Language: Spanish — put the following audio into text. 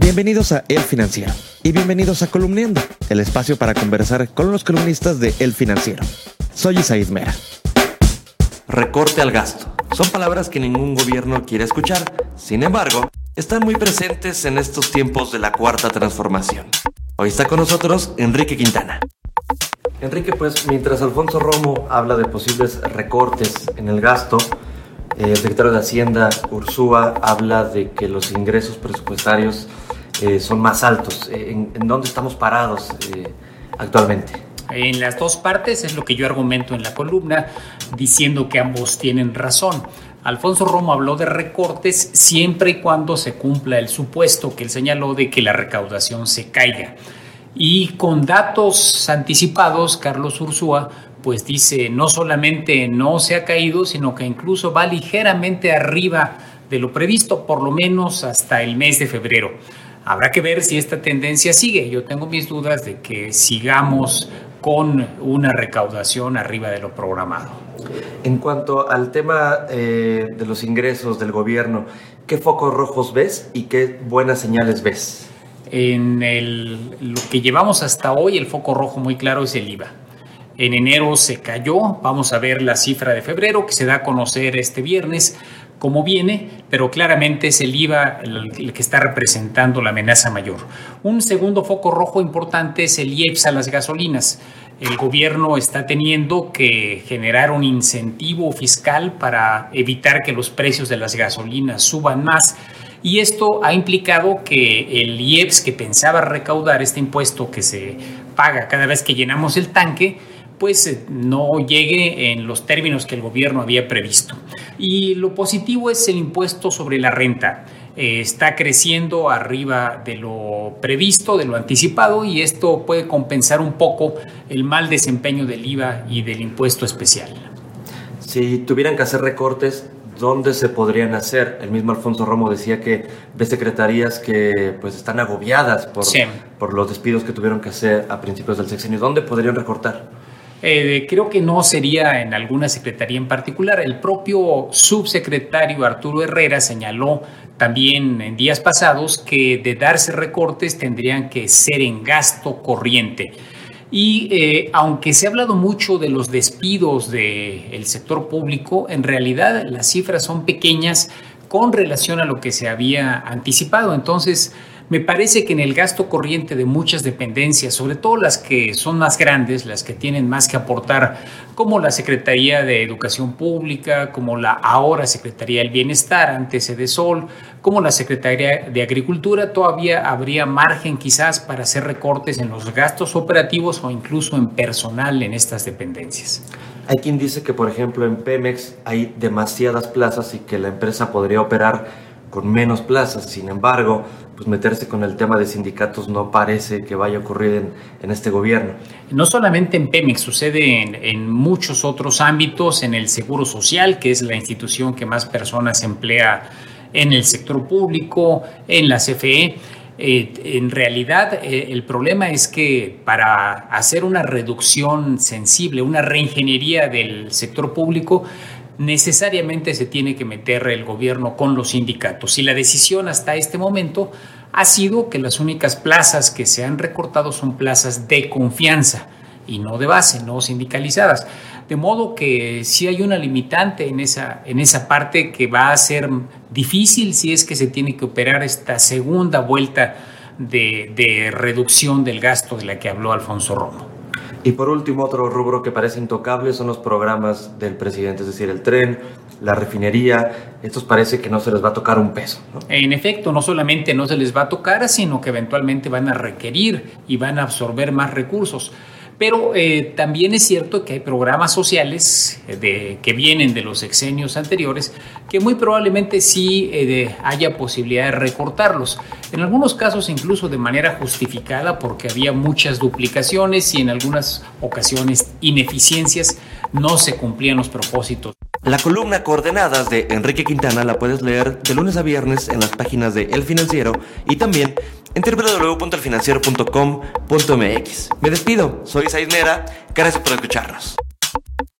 Bienvenidos a El Financiero y bienvenidos a Columniendo, el espacio para conversar con los columnistas de El Financiero. Soy Isaid Mera. Recorte al gasto. Son palabras que ningún gobierno quiere escuchar. Sin embargo, están muy presentes en estos tiempos de la cuarta transformación. Hoy está con nosotros Enrique Quintana. Enrique, pues mientras Alfonso Romo habla de posibles recortes en el gasto, el secretario de Hacienda, Ursúa, habla de que los ingresos presupuestarios eh, son más altos. Eh, ¿En, dónde estamos parados eh, actualmente? En las dos partes es lo que yo argumento en la columna, diciendo que ambos tienen razón. Alfonso Romo habló de recortes siempre y cuando se cumpla el supuesto que él señaló de que la recaudación se caiga. Y con datos anticipados, Carlos Ursúa pues dice no solamente no se ha caído, sino que incluso va ligeramente arriba de lo previsto, por lo menos hasta el mes de febrero. Habrá que ver si esta tendencia sigue. Yo tengo mis dudas de que sigamos con una recaudación arriba de lo programado. En cuanto al tema eh, de los ingresos del gobierno, ¿qué focos rojos ves y qué buenas señales ves? En lo que llevamos hasta hoy, el foco rojo muy claro es el IVA. En enero se cayó, vamos a ver la cifra de febrero que se da a conocer este viernes cómo viene, pero claramente es el IVA el, que está representando la amenaza mayor. Un segundo foco rojo importante es el IEPS a las gasolinas. El gobierno está teniendo que generar un incentivo fiscal para evitar que los precios de las gasolinas suban más. Y esto ha implicado que el IEPS que pensaba recaudar este impuesto que se paga cada vez que llenamos el tanque, pues eh, no llegue en los términos que el gobierno había previsto. Y lo positivo es el impuesto sobre la renta. Eh, está creciendo arriba de lo previsto, de lo anticipado, y esto puede compensar un poco el mal desempeño del IVA y del impuesto especial. Si tuvieran que hacer recortes, ¿dónde se podrían hacer? El mismo Alfonso Romo decía que ve secretarías que pues están agobiadas por, por los despidos que tuvieron que hacer a principios del sexenio. ¿Dónde podrían recortar? Eh, creo que no sería en alguna secretaría en particular. El propio subsecretario Arturo Herrera señaló también en días pasados que de darse recortes tendrían que ser en gasto corriente. Y eh, aunque se ha hablado mucho de los despidos del sector público, en realidad las cifras son pequeñas con relación a lo que se había anticipado. Entonces, me parece que en el gasto corriente de muchas dependencias, sobre todo las que son más grandes, las que tienen más que aportar, como la Secretaría de Educación Pública, como la ahora Secretaría del Bienestar, antes Sol, como la Secretaría de Agricultura, todavía habría margen quizás para hacer recortes en los gastos operativos o incluso en personal en estas dependencias. Hay quien dice que, por ejemplo, en Pemex hay demasiadas plazas y que la empresa podría operar con menos plazas. Sin embargo, pues meterse con el tema de sindicatos no parece que vaya a ocurrir en, este gobierno. No solamente en Pemex, sucede en, muchos otros ámbitos, en el Seguro Social, que es la institución que más personas emplea en el sector público, en la CFE. Eh, en realidad, eh, el problema es que para hacer una reducción sensible, una reingeniería del sector público, necesariamente se tiene que meter el gobierno con los sindicatos. Y la decisión hasta este momento ha sido que las únicas plazas que se han recortado son plazas de confianza y no de base, no sindicalizadas. De modo que sí hay una limitante en esa, en esa parte que va a ser difícil si es que se tiene que operar esta segunda vuelta de, de reducción del gasto de la que habló Alfonso Romo. Y por último, otro rubro que parece intocable son los programas del presidente, es decir, el tren, la refinería. Estos parece que no se les va a tocar un peso. En efecto, no solamente no se les va a tocar, sino que eventualmente van a requerir y van a absorber más recursos. Pero eh, también es cierto que hay programas sociales eh, que vienen de los exenios anteriores que muy probablemente sí eh, haya posibilidad de recortarlos. En algunos casos incluso de manera justificada porque había muchas duplicaciones y en algunas ocasiones ineficiencias no se cumplían los propósitos. La columna Coordenadas de Enrique Quintana la puedes leer de lunes a viernes en las páginas de El Financiero y también en www.elfinanciero.com.mx. Me despido, soy Isaid Mera, gracias por escucharnos.